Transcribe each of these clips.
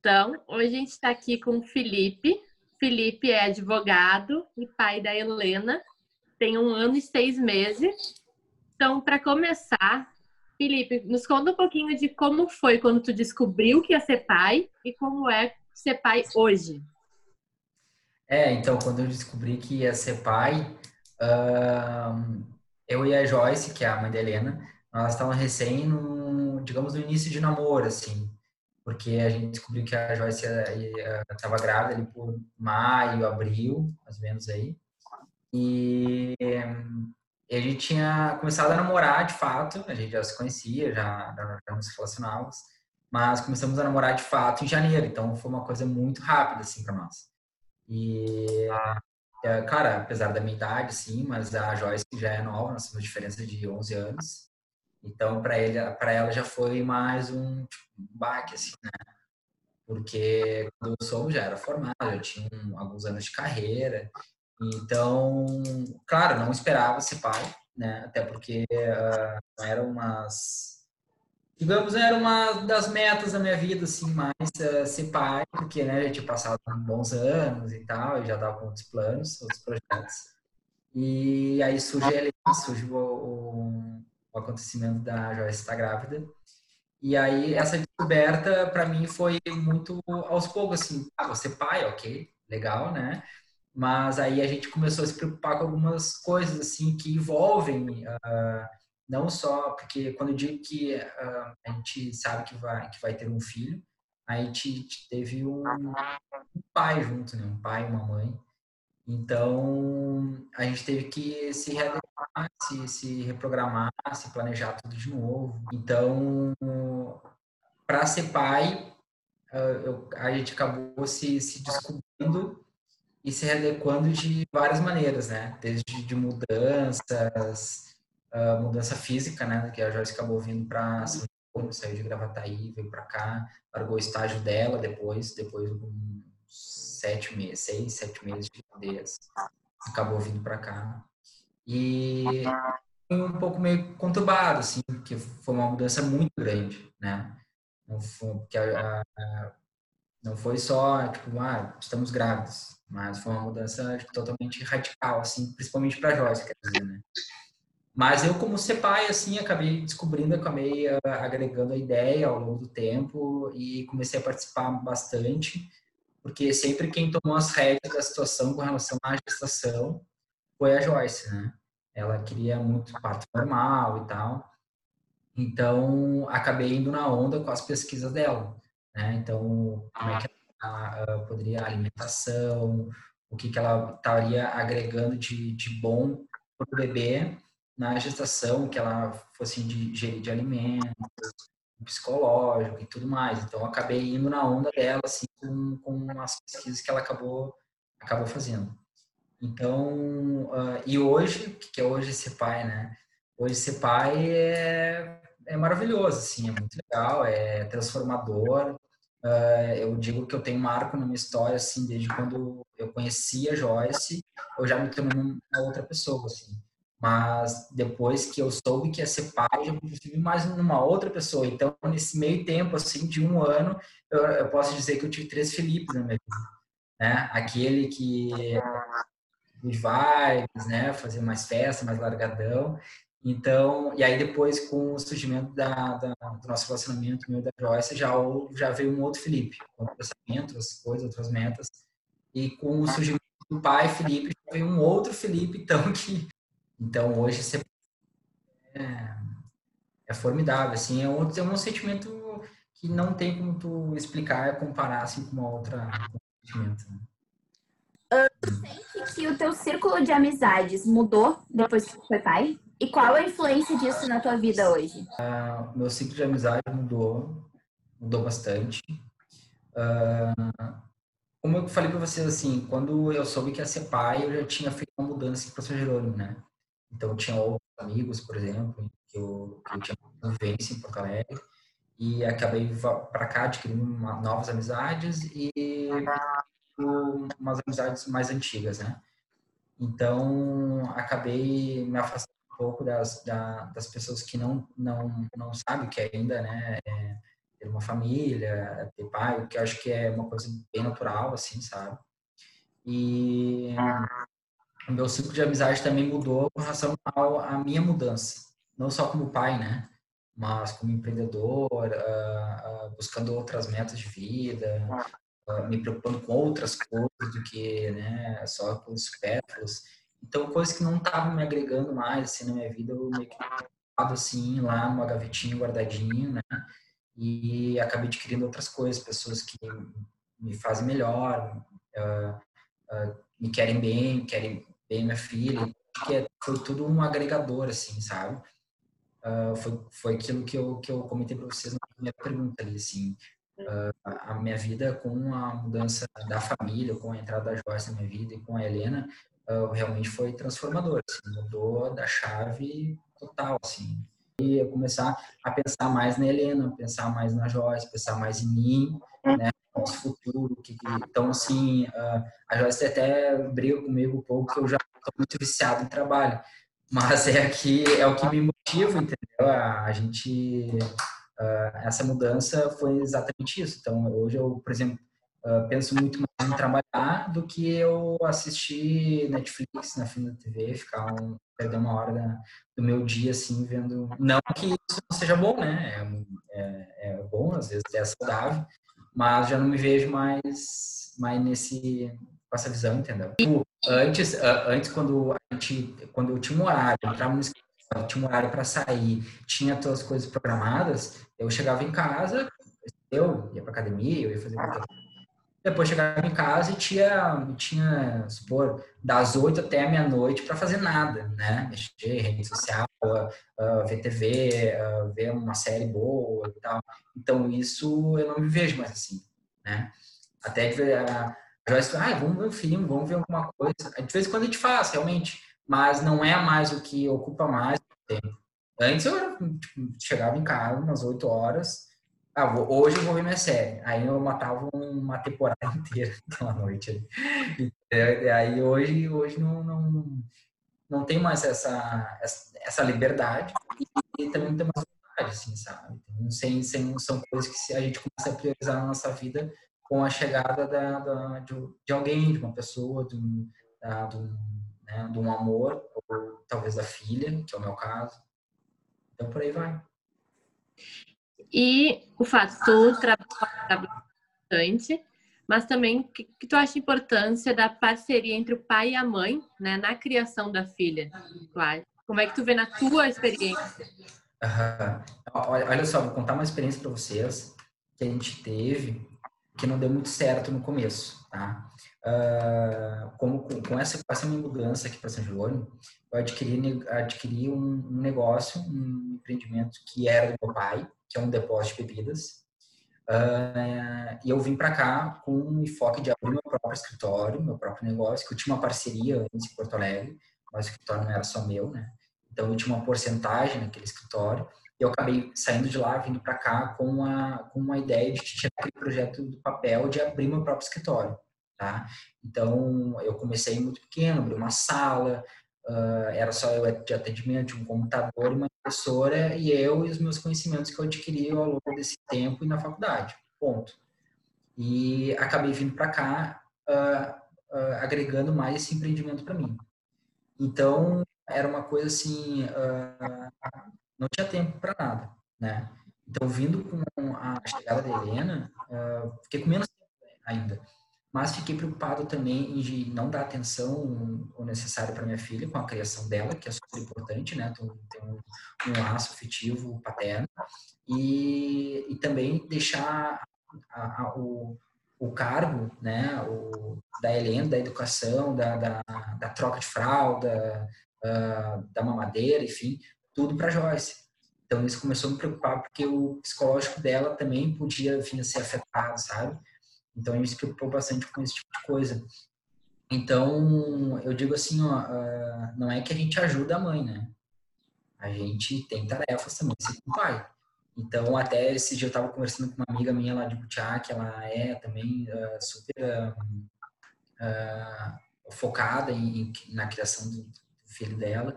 Então, hoje a gente está aqui com o Felipe. Felipe é advogado e pai da Helena, tem um ano e seis meses. Então, para começar, Felipe, nos conta um pouquinho de como foi quando tu descobriu que ia ser pai e como é ser pai hoje. É, então, quando eu descobri que ia ser pai, uh, eu e a Joyce, que é a mãe da Helena, nós estávamos recém no, digamos, no início de namoro, assim porque a gente descobriu que a Joyce estava grávida ali por maio, abril, mais ou menos aí. E, e a gente tinha começado a namorar de fato, a gente já se conhecia, já, já, nos relacionávamos, mas começamos a namorar de fato em janeiro, então foi uma coisa muito rápida assim para nós. E cara, apesar da minha idade, sim, mas a Joyce já é nova, nós temos diferença de 11 anos. Então, para ele, para ela já foi mais um, tipo, baque, assim, né? Porque quando eu soube, já era formado, já tinha um, alguns anos de carreira. Então, claro, não esperava ser pai, né? Até porque uh, eram umas... Digamos, era uma das metas da minha vida, assim, mais uh, ser pai, porque, né, já tinha passado bons anos e tal, e já dava outros planos, outros projetos. E aí surge, surge o, o o acontecimento da Joyce estar grávida. E aí essa descoberta para mim foi muito aos poucos assim, ah, você pai, ok, legal, né? Mas aí a gente começou a se preocupar com algumas coisas assim que envolvem uh, não só porque quando eu digo que uh, a gente sabe que vai que vai ter um filho, a gente teve um, um pai junto, né? Um pai, uma mãe. Então, a gente teve que se readequar, se, se reprogramar, se planejar tudo de novo. Então, para ser pai, eu, a gente acabou se, se descobrindo e se readequando de várias maneiras, né? Desde de mudanças, uh, mudança física, né? Que a Joyce acabou vindo para São Paulo, saiu de Gravataí, veio para cá, largou o estágio dela depois, depois um sete meses, seis, sete meses de cadeias. Acabou vindo para cá. E foi um pouco meio conturbado, assim, porque foi uma mudança muito grande, né? Não foi, porque a, a, não foi só, tipo, ah, estamos grávidos, mas foi uma mudança tipo, totalmente radical, assim, principalmente para Joyce, quer dizer, né? Mas eu, como ser pai, assim, acabei descobrindo, acabei uh, agregando a ideia ao longo do tempo e comecei a participar bastante porque sempre quem tomou as rédeas da situação com relação à gestação foi a Joyce, né? Ela queria muito parto normal e tal. Então, acabei indo na onda com as pesquisas dela, né? Então, como é que ela uh, poderia alimentação, o que que ela estaria agregando de, de bom para o bebê na gestação, que ela fosse de gerir de alimentos, psicológico e tudo mais. Então, acabei indo na onda dela, assim, com, com as pesquisas que ela acabou, acabou fazendo. Então, uh, e hoje, que é hoje ser pai, né? Hoje ser pai é, é maravilhoso, assim, é muito legal, é transformador. Uh, eu digo que eu tenho um marco na minha história, assim, desde quando eu conheci a Joyce, eu já me tornei uma outra pessoa, assim mas depois que eu soube que ia ser pai, eu já tive mais numa outra pessoa. Então, nesse meio tempo, assim, de um ano, eu, eu posso dizer que eu tive três Felipes na minha vida. Né? Aquele que vibes, né? Fazer mais festa, mais largadão. Então, e aí depois com o surgimento da, da, do nosso relacionamento, meu da Joyce, já, já veio um outro Felipe, com pensamento, outras coisas, outras metas. E com o surgimento do pai Felipe, veio um outro Felipe, então, que então, hoje você é, é formidável, assim, é um, é um sentimento que não tem como tu explicar, comparar, assim, com uma outra sentimento. Né? Tu sente que o teu círculo de amizades mudou depois que tu foi pai? E qual a influência disso na tua vida hoje? Uh, meu ciclo de amizade mudou, mudou bastante. Uh, como eu falei para vocês, assim, quando eu soube que ia ser pai, eu já tinha feito uma mudança para São Jerônimo, né? Então, tinha outros amigos, por exemplo, que eu, que eu tinha convivência em Porto Alegre, e acabei para cá adquirindo uma, novas amizades e umas amizades mais antigas, né? Então, acabei me afastando um pouco das, da, das pessoas que não, não, não sabem que ainda, né, é ter uma família, ter pai, o que eu acho que é uma coisa bem natural, assim, sabe? E o meu ciclo de amizade também mudou com relação à minha mudança. Não só como pai, né? Mas como empreendedor, uh, uh, buscando outras metas de vida, uh, me preocupando com outras coisas do que né, só com os supérfluos. Então, coisas que não estavam me agregando mais assim, na minha vida, eu meio que assim, lá numa gavetinha guardadinho, né? E acabei adquirindo outras coisas, pessoas que me fazem melhor, me querem bem, querem bem minha filha, que foi tudo um agregador, assim, sabe? Uh, foi, foi aquilo que eu, que eu comentei para vocês na primeira pergunta ali, assim, a minha vida com a mudança da família, com a entrada da Joyce na minha vida e com a Helena, realmente foi transformador, assim, mudou da chave total, assim. E eu começar a pensar mais na Helena, pensar mais na Joyce, pensar mais em mim, né? Nosso futuro. Que. Então, assim, a Joyce até briga comigo um pouco, que eu já estou muito viciado em trabalho. Mas é, que, é o que me motiva, entendeu? A, a gente... Uh, essa mudança foi exatamente isso. Então, hoje eu, por exemplo, uh, penso muito mais em trabalhar do que eu assistir Netflix na fim da TV, ficar um, perder uma hora da, do meu dia assim vendo. Não que isso não seja bom, né? É, é, é, bom, às vezes é saudável, mas já não me vejo mais, mais nesse com essa visão, entendeu? Tipo, antes, antes quando a gente, quando eu tinha um horário, eu entrava no escritório, tinha um horário para sair, tinha todas as coisas programadas, eu chegava em casa, eu ia para academia, eu ia fazer depois chegava em casa e tinha, tinha supor, das oito até meia-noite para fazer nada, né? Mexer, rede social, uh, ver TV, uh, ver uma série boa e tal. Então, isso eu não me vejo mais assim, né? Até que a Joyce ah, vamos ver um filme, vamos ver alguma coisa. De vez em quando a gente faz, realmente. Mas não é mais o que ocupa mais tempo. Antes eu tipo, chegava em casa umas oito horas, ah, hoje eu vou ver minha série. Aí eu matava uma temporada inteira naquela noite. E aí hoje, hoje não, não, não tem mais essa, essa liberdade e também não tem mais vontade, assim, sabe? Então, sem, sem, são coisas que a gente começa a priorizar na nossa vida com a chegada da, da de, de, alguém, de uma pessoa, de um, da, de, um, né, de um amor, ou talvez da filha, que é o meu caso. Então, por aí vai. E o fato tu trabalhar bastante, mas também que, que tu acha a importância da parceria entre o pai e a mãe, né, na criação da filha, claro. Como é que tu vê na tua experiência? Uhum. Olha só, vou contar uma experiência para vocês que a gente teve que não deu muito certo no começo, tá? Uh, com, com, essa, com minha mudança aqui para São João, eu adquiri, adquiri um, um negócio, um empreendimento que era do meu pai, que é um depósito de bebidas. Uh, e eu vim para cá com um enfoque de abrir meu próprio escritório, meu próprio negócio, que eu tinha uma parceria antes em Porto Alegre, mas o escritório não era só meu, né? Então eu tinha uma porcentagem naquele escritório. E eu acabei saindo de lá, vindo para cá com uma, com uma ideia de tirar aquele projeto do papel de abrir meu próprio escritório, tá? Então eu comecei muito pequeno, abri uma sala, Uh, era só eu de atendimento, um computador, uma impressora e eu e os meus conhecimentos que eu adquiri ao longo desse tempo e na faculdade. Ponto. E acabei vindo para cá uh, uh, agregando mais esse empreendimento para mim. Então, era uma coisa assim, não tinha tempo para nada, né? Então, vindo com a chegada da Helena, fiquei com menos tempo ainda mas fiquei preocupado também em não dar atenção o necessário para minha filha com a criação dela, que é super importante, né? Tem, tem um, um, laço afetivo paterno e, e também deixar a, a, o, o cargo, né? O, da Helena, da educação, da, da, da troca de fralda, uh, da mamadeira, enfim, tudo para Joyce. Então isso começou a me preocupar porque o psicológico dela também podia vir a ser afetado, sabe? Então, gente se preocupou bastante com esse tipo de coisa. Então, eu digo assim, ó, uh, não é que a gente ajuda a mãe, né? A gente tem tarefas também, ser com o pai. Então, até esse dia eu estava conversando com uma amiga minha lá de Butiá, que ela é também uh, super uh, focada em, em, na criação do, do, filho dela.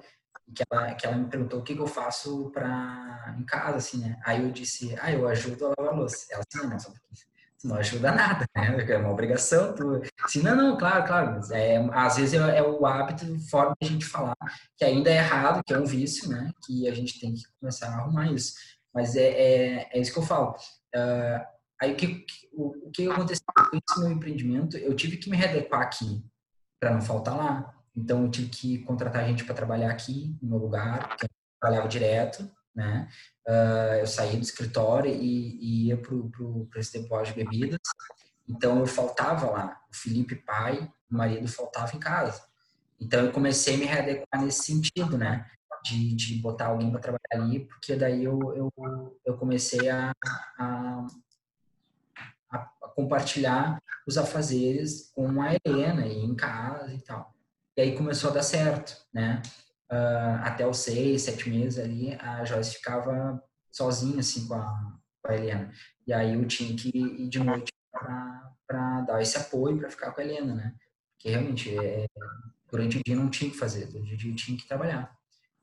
que ela, que ela me perguntou o que, que eu faço para em casa, assim, né? Aí eu disse, ah, eu ajudo a lavar a louça. Ela disse, não, não, só não ajuda nada, né? É uma obrigação. Tu... Assim, não, não, claro, claro. É, às vezes é, é o hábito, forma de a gente falar que ainda é errado, que é um vício, né? Que a gente tem que começar a arrumar isso. Mas é, é, é isso que eu falo. Uh, aí o que, o, o que aconteceu com esse meu empreendimento? Eu tive que me readequar aqui para não faltar lá. Então eu tive que contratar gente para trabalhar aqui no meu lugar, porque eu trabalhava direto, né? Uh, eu saí do escritório e, e ia para esse depósito de bebidas. Então eu faltava lá. O Felipe, pai, o marido, faltava em casa. Então eu comecei a me readequar nesse sentido, né? De, de botar alguém para trabalhar ali, porque daí eu, eu, eu comecei a, a, a, compartilhar os afazeres com a Helena e em casa e tal. E aí começou a dar certo, né? Uh, até os seis, sete meses ali, a Joyce ficava sozinha, assim, com a, com a Helena. E aí eu tinha que ir de noite para dar esse apoio, para ficar com a Helena, né? Porque realmente, é, durante o dia não tinha que fazer, durante o dia tinha que trabalhar.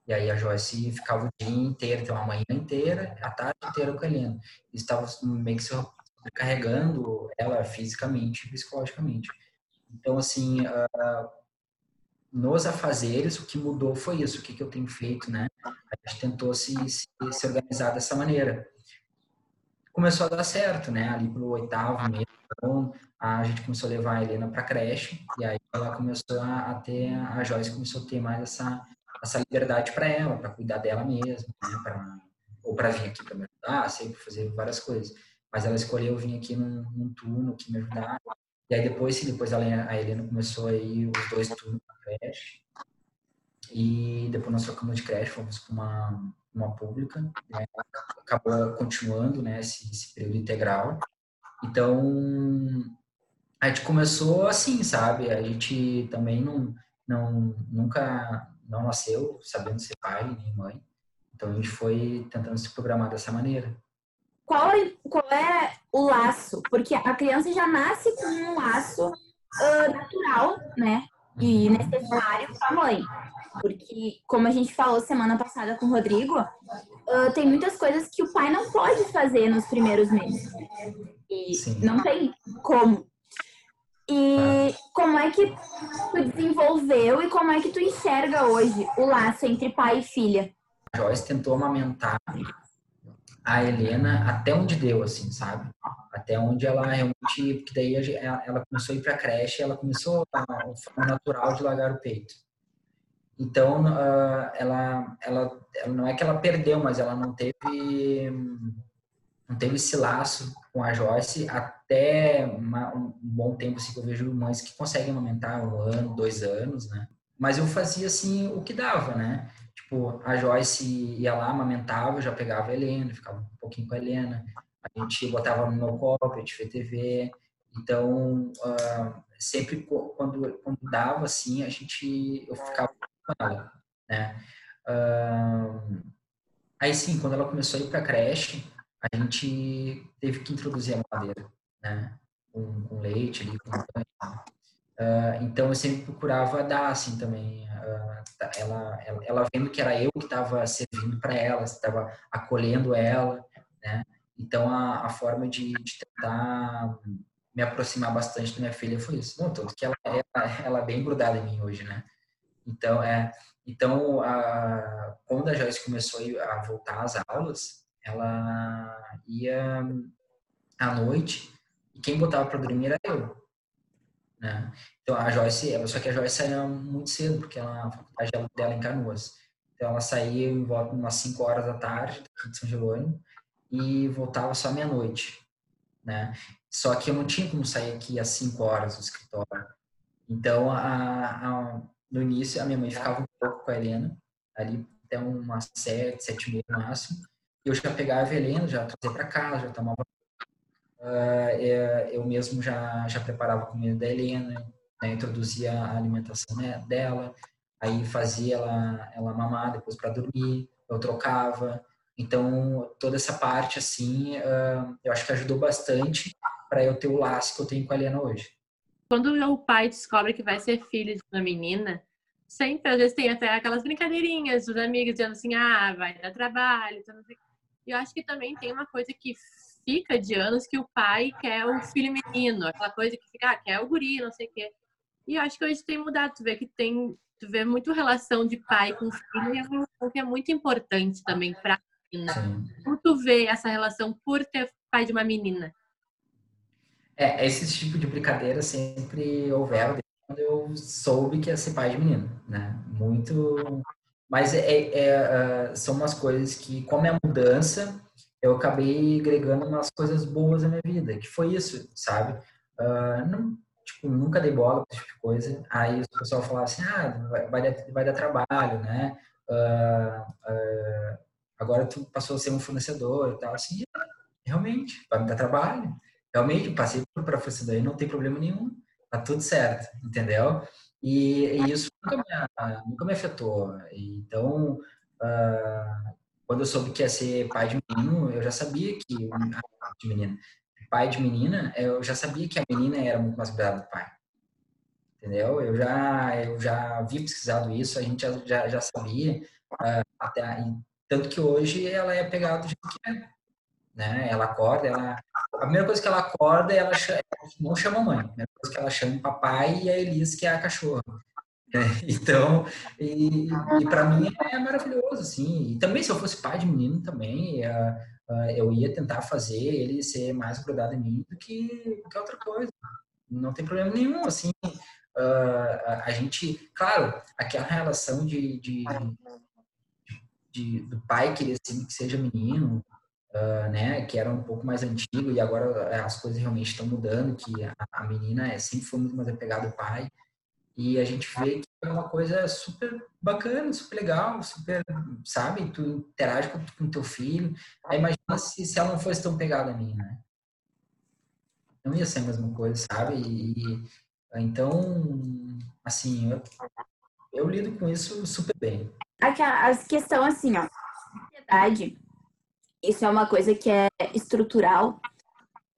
E aí a Joyce ficava o dia inteiro, então a manhã inteira, a tarde inteira com a Helena. Estava meio que se carregando ela fisicamente psicologicamente. Então, assim, uh, nos afazeres, o que mudou foi isso, o que, que eu tenho feito, né? A gente tentou se, se, se, organizar dessa maneira. Começou a dar certo, né? Ali pro oitavo mês, então, a gente começou a levar a Helena para creche, e aí ela começou a, ter, a Joyce começou a ter mais essa, essa liberdade para ela, para cuidar dela mesma, né? Pra, ou para vir aqui para me ajudar, sempre fazer várias coisas. Mas ela escolheu vir aqui num, num turno que me ajudar, e aí depois, sim, depois a Helena começou aí os dois turnos na creche. E depois nós trocamos de creche, fomos para uma, uma pública. Né? Acabou continuando né, esse, esse período integral. Então, a gente começou assim, sabe? A gente também não, não nunca não nasceu sabendo ser pai nem mãe. Então a gente foi tentando se programar dessa maneira qual é, qual é o laço? Porque a criança já nasce com um laço uh, natural, né? E necessário para a mãe. Porque, como a gente falou semana passada com o Rodrigo, uh, tem muitas coisas que o pai não pode fazer nos primeiros meses. E Sim. não tem como. E como é que tu desenvolveu e como é que tu enxerga hoje o laço entre pai e filha? Joyce tentou amamentar a Helena até onde deu, assim, sabe? Até onde ela realmente, porque daí ela começou a ir para creche, ela começou a, forma natural de largar o peito. Então, uh, ela, ela, ela, não é que ela perdeu, mas ela não teve, não teve esse laço com a Joyce até uma, um bom tempo, assim, que eu vejo mães que conseguem amamentar um ano, dois anos, né? Mas eu fazia, assim, o que dava, né? Tipo, a Joyce ia lá, amamentava, já pegava a Helena, ficava um pouquinho com a Helena. A gente botava no meu copo, a gente vê TV. Então, uh, sempre quando, quando dava, assim, a gente, eu ficava com ela, né? Uh, aí, sim, quando ela começou a ir para creche, a gente teve que introduzir a madeira, né? Com, com leite ali, com banho. Uh, então, eu sempre procurava dar, assim, também, ela, ela, ela vendo que era eu que estava servindo para ela, estava acolhendo ela, né? Então a, a forma de, de, tentar me aproximar bastante da minha filha foi isso. Não, tanto que ela, ela, ela é bem grudada em mim hoje, né? Então, é, então a, quando a Joyce começou a voltar às aulas, ela ia à noite e quem botava para dormir era eu. Né? Então a Joyce, só que a Joyce saía muito cedo, porque ela, a faculdade dela em Canoas. Então ela saía em volta umas 5 horas da tarde, de São Jerônimo, e voltava só meia-noite, né? Só que eu não tinha como sair aqui às 5 horas do escritório. Então, a, a, no início, a minha mãe ficava um pouco com a Helena, ali até umas 7, 7 e meia no máximo. Eu já pegava a Helena, já trazia para casa, já tomava eu mesmo já, já preparava a comida da Helena, né, introduzia a alimentação né, dela, aí fazia ela, ela mamar depois para dormir, eu trocava. Então, toda essa parte, assim, uh, eu acho que ajudou bastante para eu ter o laço que eu tenho com a Helena hoje. Quando o pai descobre que vai ser filho de uma menina, sempre, às vezes, tem até aquelas brincadeirinhas dos amigos dizendo assim, ah, vai dar trabalho. Então. E eu acho que também tem uma coisa que fica de anos que o pai quer o filho menino, aquela coisa que fica, ah, quer o guri, não sei o quê. E eu acho que hoje tem mudado, tu vê que tem, tu vê muito relação de pai com filho e é uma relação que é muito importante também para menina. Como tu vê essa relação por ter pai de uma menina? É, esse tipo de brincadeira sempre houveram quando eu soube que ia ser pai de menino, né? Muito. Mas é, é, é, são umas coisas que, como é mudança, eu acabei agregando umas coisas boas na minha vida, que foi isso, sabe? Uh, não, tipo, nunca dei bola para esse tipo de coisa. Aí o pessoal falava assim, ah, vai, vai, dar, vai dar trabalho, né? Uh, uh, agora tu passou a ser um fornecedor e tal, assim, realmente, vai me dar trabalho. Realmente, passei por fornecedor e não tem problema nenhum tá tudo certo, entendeu? E, e isso nunca me, nunca me afetou. Então, quando eu soube que ia ser pai de menino, eu já sabia que de menina, pai de menina, eu já sabia que a menina era muito mais cuidada do pai. Entendeu? Eu já eu já havia pesquisado isso, a gente já, já, já sabia uh, até tanto que hoje ela é pegada do jeito que é né? Ela acorda, ela a primeira coisa que ela acorda, ela, chama, não chama a mãe. A primeira coisa que ela chama o papai e a Elis, que é a cachorra. É, então, e, e para mim é maravilhoso, assim. E também se eu fosse pai de menino também, uh, eu ia tentar fazer ele ser mais grudado em mim do que qualquer outra coisa. Não tem problema nenhum, assim. Uh, a gente, claro, aquela relação de, de, de, do pai querer que seja menino, uh, né, que era um pouco mais antigo e agora eh, as coisas realmente estão mudando, que a, a menina é, sempre foi muito mais apegada ao pai e a gente vê que é uma coisa super bacana, super legal, super, sabe, tu interage com, com teu filho, aí imagina se, se ela não fosse tão pegada a mim, né? Não ia ser a mesma coisa, sabe? E, então, assim, eu, eu lido com isso super bem. A questão, assim, ó, sociedade, isso é uma coisa que é estrutural,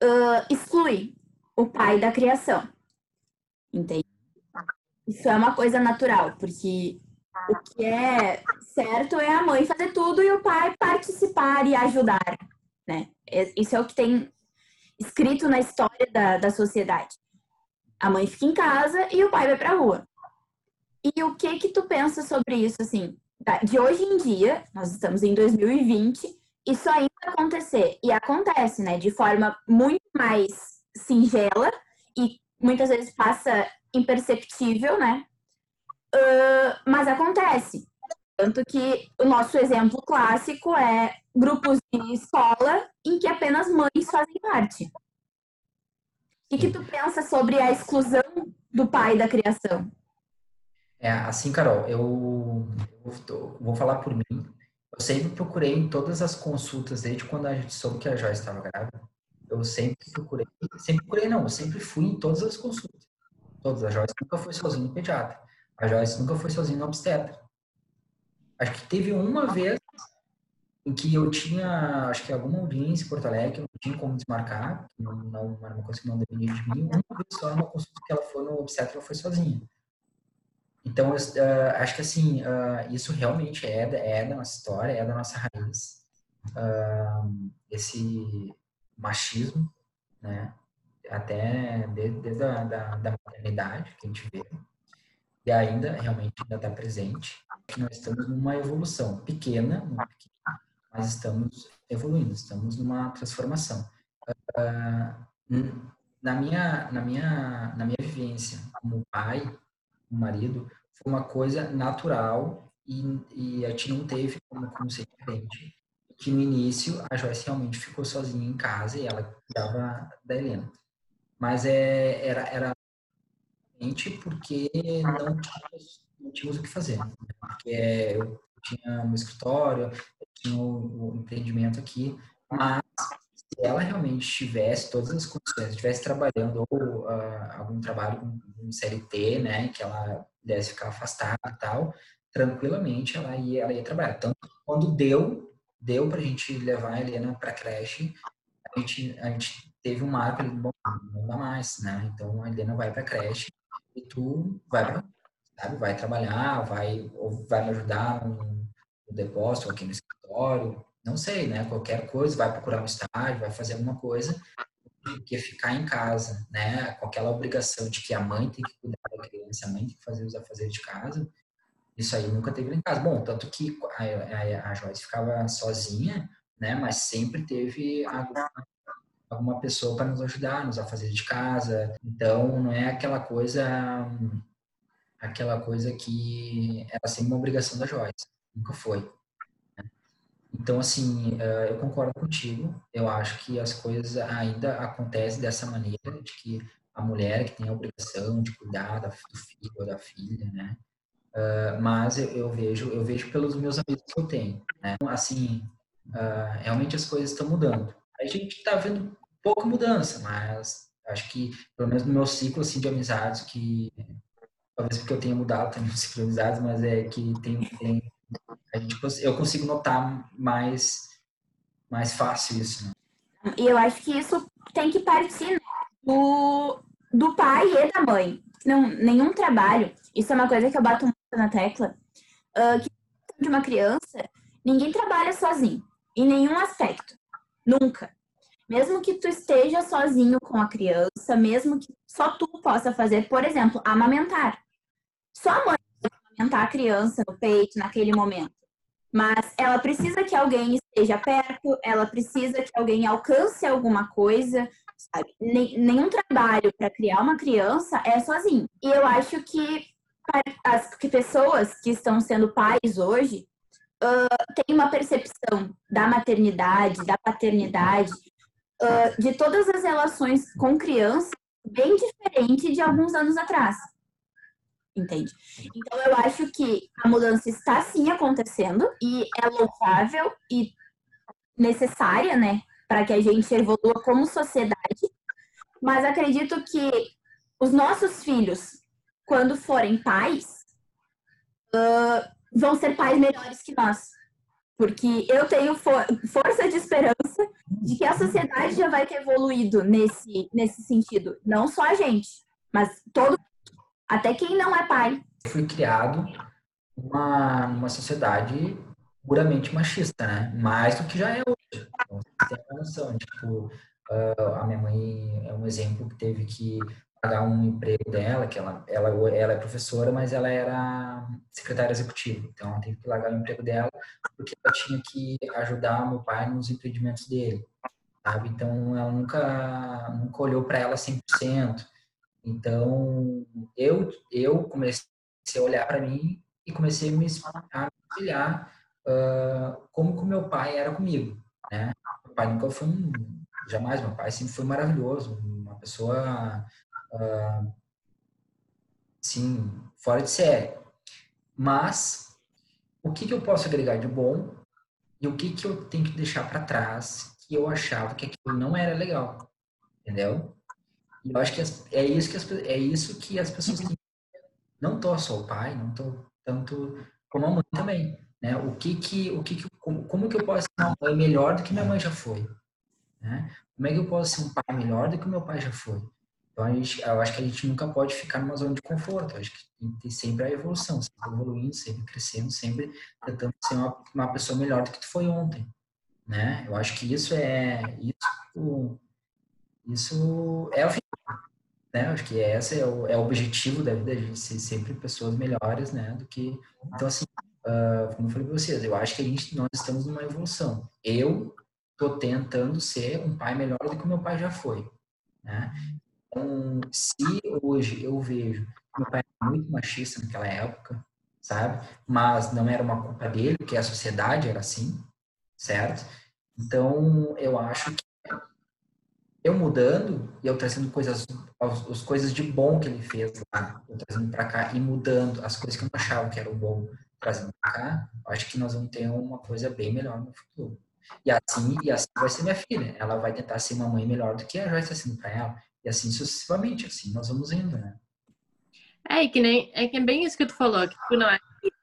uh, exclui o pai da criação. Entende? Isso é uma coisa natural, porque o que é certo é a mãe fazer tudo e o pai participar e ajudar, né? Isso é o que tem escrito na história da, da sociedade. A mãe fica em casa e o pai vai pra rua. E o que que tu pensa sobre isso, assim? De hoje em dia, nós estamos em 2020, isso ainda acontecer. E acontece, né? De forma muito mais singela e muitas vezes passa imperceptível, né? Uh, mas acontece. Tanto que o nosso exemplo clássico é grupos de escola em que apenas mães fazem parte. O que, tu pensa sobre a exclusão do pai da criação? É, assim, Carol, eu, eu vou falar por mim. Eu sempre procurei em todas as consultas, desde quando a gente soube que a Joyce estava grávida. Eu sempre procurei, sempre procurei não, eu sempre fui em todas as consultas. Todas. A Joyce nunca foi sozinha no pediatra. A Joyce nunca foi sozinha no obstetra. Acho que teve uma vez em que eu tinha, acho que alguma audiência em Porto Alegre, eu não tinha como desmarcar, não, não era uma coisa que não dependia de mim. Uma vez só, uma consulta que ela foi no obstetra, ela foi sozinha. Então, uh, acho que assim, uh, isso realmente é, é da nossa história, é da nossa raiz. Uh, esse machismo, né? Até desde, desde a da, da maternidade que a gente vê. E ainda, realmente, ainda está presente. Nós estamos numa evolução pequena, mas estamos evoluindo, estamos numa transformação. na minha, na minha, na minha vivência como pai, o marido, foi uma coisa natural e, e a gente não teve como, como ser diferente. Que no início a Joyce realmente ficou sozinha em casa e ela cuidava da Helena. Mas é, era, era porque não tínhamos, não tínhamos o que fazer. Né? Porque eu tinha um escritório, eu tinha o, o empreendimento aqui, mas se ela realmente tivesse todas as condições, estivesse trabalhando ou uh, algum trabalho com um CLT, né, que ela pudesse ficar afastada e tal, tranquilamente ela ia, ela ia trabalhar. Então, quando deu, deu pra gente levar a Helena pra creche, a gente, a gente teve um marco ali, bom, não dá mais, né, então a Helena vai pra creche e tu vai pra sabe? Vai trabalhar, vai, ou vai me ajudar no, no depósito, aqui no escritório, não sei, né? Qualquer coisa, vai procurar um estágio, vai fazer alguma coisa, que ficar em casa, né? Com aquela obrigação de que a mãe tem que cuidar da criança, a mãe tem que fazer os afazeres de casa. Isso aí nunca teve em casa. Bom, tanto que a, a, a Joyce ficava sozinha, né? Mas sempre teve alguma, alguma pessoa para nos ajudar nos afazeres de casa. Então, não é aquela coisa aquela coisa que era sempre uma obrigação da Joyce. Nunca foi. Então, assim, eh, eu concordo contigo. Eu acho que as coisas ainda acontecem dessa maneira, de que a mulher que tem a obrigação de cuidar do filho ou da filha, né? Uh, mas eu, vejo, eu vejo pelos meus amigos que eu tenho, né? Assim, uh, realmente as coisas estão mudando. A gente está vendo pouca mudança, mas acho que pelo menos no meu ciclo assim de amizades que talvez porque eu tenha mudado também o ciclo de amizades, mas é que tem, tem a gente, eu consigo notar mais, mais fácil isso. Né? E eu acho que isso tem que partir do, do pai e da mãe. Não, nenhum trabalho, isso é uma coisa que eu bato muito na tecla, uh, que de uma criança, ninguém trabalha sozinho, em nenhum aspecto. Nunca. Mesmo que tu esteja sozinho com a criança, mesmo que só tu possa fazer, por exemplo, amamentar. Só a mãe amamentar a criança no peito naquele momento. Mas ela precisa que alguém esteja perto, ela precisa que alguém alcance alguma coisa, sabe? Nenhum trabalho para criar uma criança é sozinho. E eu acho que as que pessoas que estão sendo pais hoje uh, têm uma percepção da maternidade, da paternidade, uh, de todas as relações com criança bem diferente de alguns anos atrás entende? Então eu acho que a mudança está sim acontecendo e é louvável e necessária, né, para que a gente evolua como sociedade. Mas acredito que os nossos filhos, quando forem pais, uh, vão ser pais melhores que nós. Porque eu tenho for força de esperança de que a sociedade já vai ter evoluído nesse, nesse sentido. Não só a gente, mas todo até quem não é pai. Fui criado numa, numa sociedade puramente machista, né? Mais do que já é hoje. Então, você tem uma noção, tipo, uh, a minha mãe é um exemplo que teve que pagar um emprego dela, que ela, ela, ela é professora, mas ela era secretária executiva. Então, ela teve que largar o emprego dela porque ela tinha que ajudar meu pai nos empreendimentos dele, sabe? Então, ela nunca, nunca olhou para ela 100%. Então, eu, eu comecei a olhar para mim e comecei a me espelhar uh, como que o meu pai era comigo, né? Meu pai nunca foi um, jamais, meu pai sempre foi maravilhoso, uma pessoa, sim, fora de série. Mas, o que que eu posso agregar de bom e o que que eu tenho que deixar para trás que eu achava que aquilo não era legal, entendeu? E eu acho que é, isso que as, é isso que as pessoas. Não tô só o pai, não tô tanto como a mãe também. Né? O que que, o que, que como, como que eu posso ser uma mãe melhor do que minha mãe já foi? Né? Como é que eu posso ser um pai melhor do que meu pai já foi? Então, gente, eu acho que a gente nunca pode ficar numa zona de conforto. Eu acho que tem sempre a evolução, sempre evoluindo, sempre crescendo, sempre tentando ser uma, uma pessoa melhor do que tu foi ontem. Né? Eu acho que isso é isso isso é o final, né? Acho que esse é o, é o objetivo da vida, a gente ser sempre pessoas melhores, né? Do que... Então, assim, uh, como eu falei para vocês, eu acho que a gente, nós estamos numa evolução. Eu tô tentando ser um pai melhor do que o meu pai já foi, né? Então, se hoje eu vejo meu pai era muito machista naquela época, sabe? Mas não era uma culpa dele, porque a sociedade era assim, certo? Então, eu acho que eu mudando e eu trazendo coisas, as, as, coisas de bom que ele fez lá, eu trazendo para cá e mudando as coisas que eu não achava que eram bom, trazendo para cá, acho que nós vamos ter uma coisa bem melhor no futuro. E assim, e assim vai ser minha filha. Ela vai tentar ser uma mãe melhor do que a Joyce está sendo para ela. E assim sucessivamente, assim nós vamos indo, né? É, que nem, é que é bem isso que tu falou, que tu não é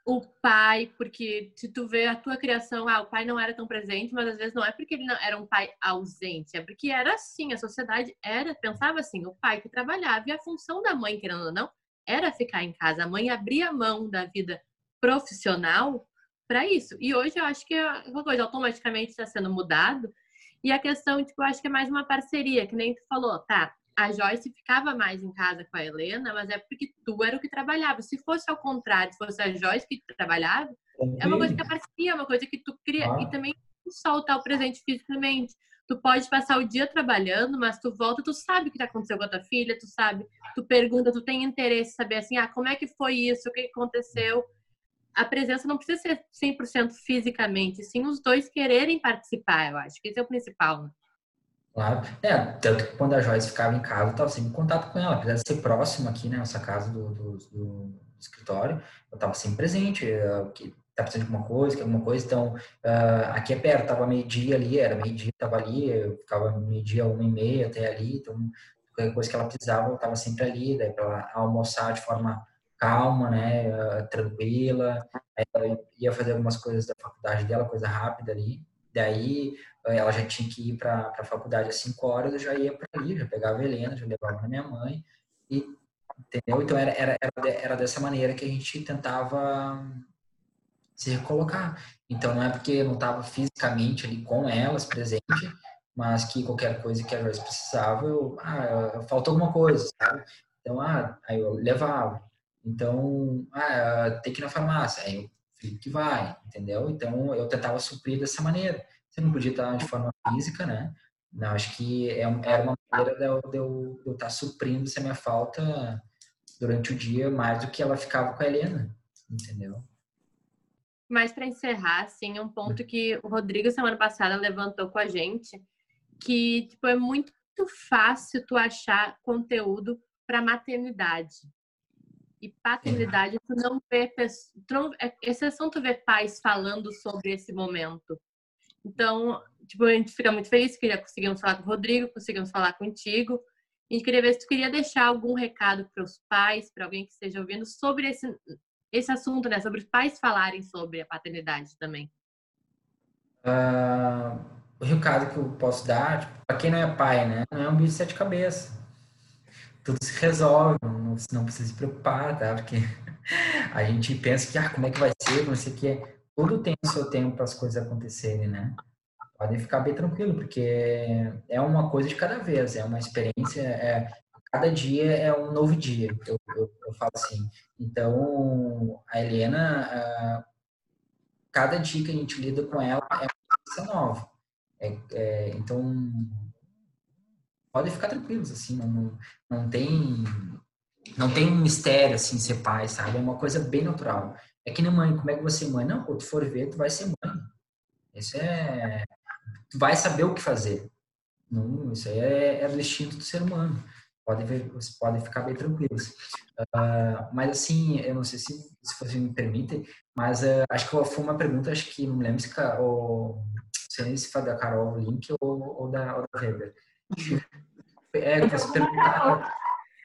o pai, porque se tu vê a tua criação, ah, o pai não era tão presente, mas às vezes não é porque ele não era um pai ausente, é porque era assim, a sociedade era, pensava assim, o pai que trabalhava e a função da mãe, querendo ou não, era ficar em casa. A mãe abria mão da vida profissional para isso. E hoje eu acho que é uma coisa automaticamente está sendo mudado. E a questão, tipo, eu acho que é mais uma parceria, que nem tu falou, tá? A Joyce ficava mais em casa com a Helena, mas é porque tu era o que trabalhava. Se fosse ao contrário, se fosse a Joyce que trabalhava, é uma coisa que parceria, é uma coisa que tu cria. Ah. E também soltar o presente fisicamente. Tu pode passar o dia trabalhando, mas tu volta, tu sabe o que aconteceu com a tua filha, tu sabe, tu pergunta, tu tem interesse em saber assim, ah, como é que foi isso, o que aconteceu. A presença não precisa ser 100% fisicamente, sim os dois quererem participar, eu acho que esse é o principal. Né? Claro. É, tanto que quando a Joyce ficava em casa, eu estava sempre em contato com ela, apesar de ser próximo aqui, né, nossa casa do, do, do escritório, eu estava sempre presente, eu, que tá precisando de alguma coisa, que alguma coisa, então uh, aqui é perto, tava meio-dia ali, era meio-dia, tava ali, eu ficava meio-dia, uma e meia até ali, então qualquer coisa que ela precisava, eu tava sempre ali, daí para ela almoçar de forma calma, né, uh, tranquila, ela ia fazer algumas coisas da faculdade dela, coisa rápida ali, daí uh, ela já tinha que ir para a faculdade às 5 horas, eu já ia para ali, já pegava a Helena, já levava na minha mãe, e entendeu? Então era, era, era dessa maneira que a gente tentava se recolocar. Então não é porque eu não estava fisicamente ali com elas presente, mas que qualquer coisa que a Joyce precisava, eu, ah, faltou alguma coisa, sabe? Então, ah, aí eu levava. Então, ah, tem que ir na farmácia, aí eu Felipe que vai, entendeu? Então eu tentava suprir dessa maneira. Você não podia estar de forma física, né? Não, acho que é, era uma maneira de eu, de eu, de eu estar suprindo essa minha falta durante o dia mais do que ela ficava com a Helena, entendeu? Mas para encerrar, assim, um ponto que o Rodrigo semana passada levantou com a gente, que tipo é muito fácil tu achar conteúdo para maternidade. E paternidade, tu não vê, tu é exceção tu ver pais falando sobre esse momento. Então, tipo, a gente fica muito feliz que já conseguimos falar com o Rodrigo, conseguimos falar contigo. A gente queria ver se tu queria deixar algum recado para os pais, para alguém que esteja ouvindo, sobre esse esse assunto, né? Sobre os pais falarem sobre a paternidade também. Uh, o recado que eu posso dar, tipo, para quem não é pai, né? Não é um bicho de sete cabeças. Tudo se resolve, não, não precisa se preocupar, tá? Porque a gente pensa que, ah, como é que vai ser, não sei o que. Tudo tem o seu tempo para as coisas acontecerem, né? Podem ficar bem tranquilo, porque é uma coisa de cada vez, é uma experiência, é, cada dia é um novo dia, eu, eu, eu falo assim. Então, a Helena, cada dia que a gente lida com ela é uma coisa nova. É, é, então, podem ficar tranquilos, assim, não, não tem não tem um mistério, assim, ser pai, sabe? É uma coisa bem natural. É que nem mãe, como é que você é mãe? Não, quando tu for ver, tu vai ser mãe. Isso é... Tu vai saber o que fazer. Não, isso aí é, é do instinto do ser humano podem ver, vocês podem ficar bem tranquilos. Uh, mas assim, eu não sei se, se você me permite, mas uh, acho que foi uma pergunta, acho que não me lembro se, o, se foi da Carol Link ou, ou, da, ou da Weber. É, você perguntaram,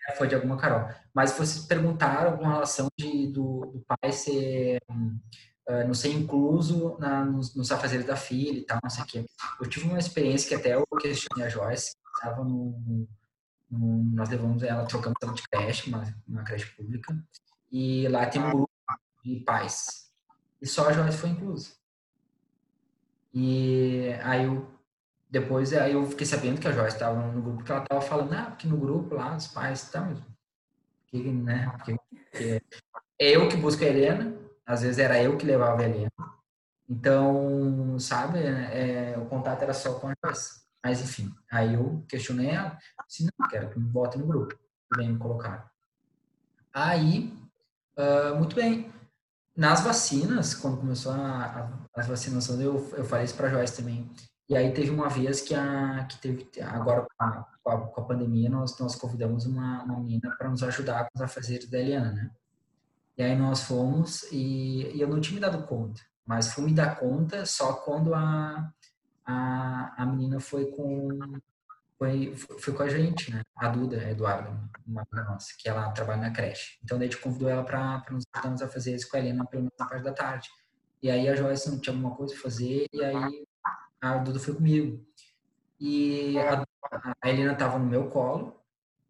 é, foi de alguma Carol. Mas vocês perguntaram com relação de, do, do pai ser, uh, não ser incluso na, nos, nos afazeres da filha e tal, não sei o quê. Eu tive uma experiência que até eu questionei a Joyce, estava no nós levamos ela, trocamos ela de creche, uma, uma creche pública, e lá tem um grupo de pais. E só a Joyce foi inclusa. E aí eu, depois aí eu fiquei sabendo que a Joyce estava no grupo, que ela estava falando, ah, porque no grupo lá os pais estão, que, né, porque, porque é eu que busco a Helena, às vezes era eu que levava a Helena. Então, sabe, é, o contato era só com a Joyce. Mas, enfim, aí eu questionei ela, disse, não, quero que me bote no grupo. Vem me colocar. Aí, uh, muito bem. Nas vacinas, quando começou a, a, as vacinações, eu, eu falei isso para a Joyce também. E aí teve uma vez que, a, que teve, agora com a, com a, a pandemia, nós, nós convidamos uma, uma menina para nos ajudar com os afazeres da Eliana, né? E aí nós fomos e, e eu não tinha me dado conta, mas fui me dar conta só quando a, a, a menina foi com foi, foi com a gente, né? A Duda Eduardo, uma amiga nossa, que ela trabalha na creche. Então, daí a gente convidou ela para nos ajudarmos a fazer isso com a Helena, pelo menos na parte da tarde. E aí a Joyce não tinha alguma coisa a fazer, e aí a Duda foi comigo. E a, a Helena estava no meu colo,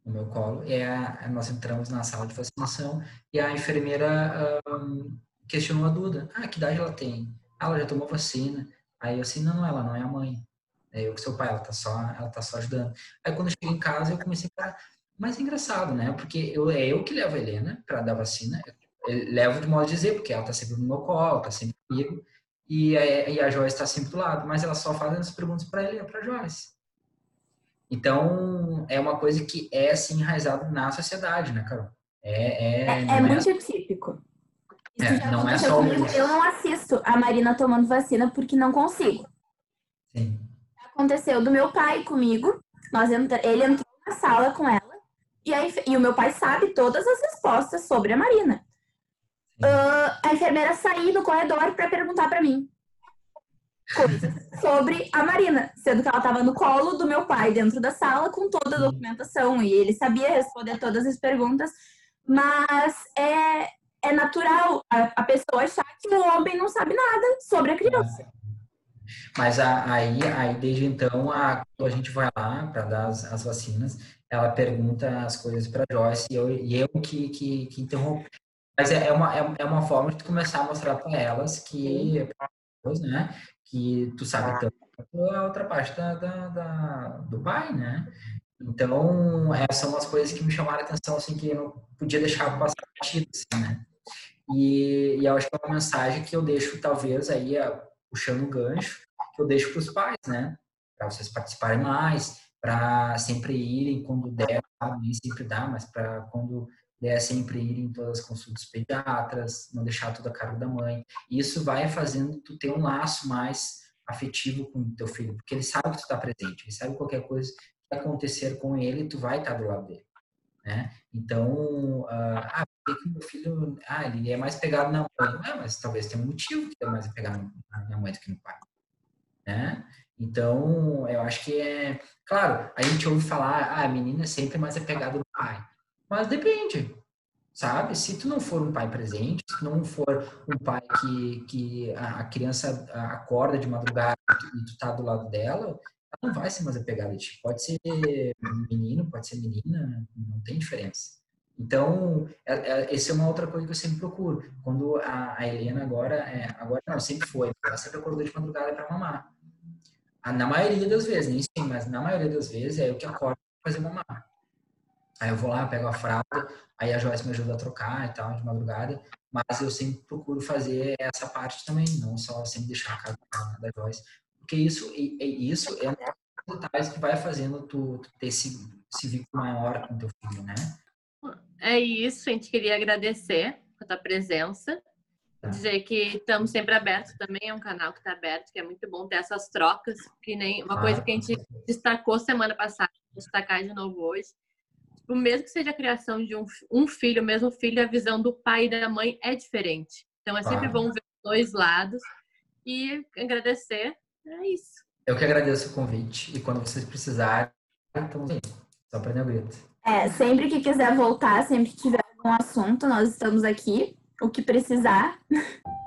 no meu colo. E a, nós entramos na sala de vacinação e a enfermeira um, questionou a Duda. Ah, que idade ela tem? Ah, ela já tomou vacina. Aí eu assim, não, não, ela não é a mãe. É eu que seu pai, ela tá só, ela tá só ajudando. Aí quando eu cheguei em casa, eu comecei a mas é engraçado, né? Porque eu, é eu que levo a Helena para dar vacina. Eu levo de modo a dizer, porque ela tá sempre no meu colo, tá sempre comigo. E a, e a Joyce está sempre do lado. Mas ela só faz as perguntas para ele e para Joyce. Então, é uma coisa que é, assim, enraizado na sociedade, né, Carol? É, é, é, é muito é... típico. Isso é, não é só comigo. Eu não assisto a Marina tomando vacina porque não consigo. Sim. Aconteceu do meu pai comigo. Nós entra... Ele entrou na sala com ela e, a, e o meu pai sabe todas as respostas sobre a Marina. Uh, a enfermeira sair no corredor para perguntar para mim coisas sobre a Marina, sendo que ela estava no colo do meu pai dentro da sala com toda a documentação e ele sabia responder todas as perguntas, mas é, é natural a, a pessoa achar que o homem não sabe nada sobre a criança. Mas aí, aí desde então, a, a gente vai lá para dar as, as vacinas, ela pergunta as coisas para Joyce e eu, e eu que, que, que interrompo. Mas é, é uma, é, é uma forma de tu começar a mostrar para elas que, né, que tu sabe tanto a outra parte da, da, da, do pai, né? Então, essas são umas coisas que me chamaram a atenção, assim, que eu não podia deixar passar batido, assim, né? E, e eu acho que é uma mensagem que eu deixo, talvez, aí, puxando o gancho, que eu deixo para os pais, né? Para vocês participarem mais, para sempre irem quando der, nem sempre dá, mas para quando der sempre irem em todas as consultas pediatras, não deixar tudo a cargo da mãe. Isso vai fazendo tu ter um laço mais afetivo com o teu filho, porque ele sabe que tu está presente, ele sabe qualquer coisa que acontecer com ele, tu vai estar do lado dele. Né? Então, uh, ah, por que meu filho, ah, ele é mais pegado na mãe? Ah, mas talvez tenha um motivo que é mais pegado na mãe do que no pai. Né? Então, eu acho que é. Claro, a gente ouve falar, ah, a menina é sempre mais apegada. Mas depende, sabe? Se tu não for um pai presente, se tu não for um pai que, que a criança acorda de madrugada e tu tá do lado dela, ela não vai ser mais apegada a ti. Pode ser menino, pode ser menina, não tem diferença. Então, é, é, essa é uma outra coisa que eu sempre procuro. Quando a, a Helena agora, é, agora não, sempre foi, ela sempre acordou de madrugada para mamar. Na maioria das vezes, nem sim, mas na maioria das vezes é eu que acordo para fazer mamar. Aí eu vou lá, pego a fralda, aí a Joyce me ajuda a trocar e tal, de madrugada. Mas eu sempre procuro fazer essa parte também, não só sempre deixar a casa da Joyce. Porque isso, isso é um dos detalhes que vai fazendo tu, tu ter esse, esse vínculo maior com teu filho, né? É isso, a gente queria agradecer a tua presença. Tá. Dizer que estamos sempre abertos também, é um canal que está aberto, que é muito bom ter essas trocas, que nem uma coisa que a gente destacou semana passada, destacar de novo hoje. Tipo, mesmo que seja a criação de um, um filho, o mesmo filho, a visão do pai e da mãe é diferente. Então é sempre bom ver os dois lados e agradecer. É isso. Eu que agradeço o convite e quando vocês precisarem, estamos aí. Só para o grito. É, sempre que quiser voltar, sempre que tiver algum assunto, nós estamos aqui o que precisar.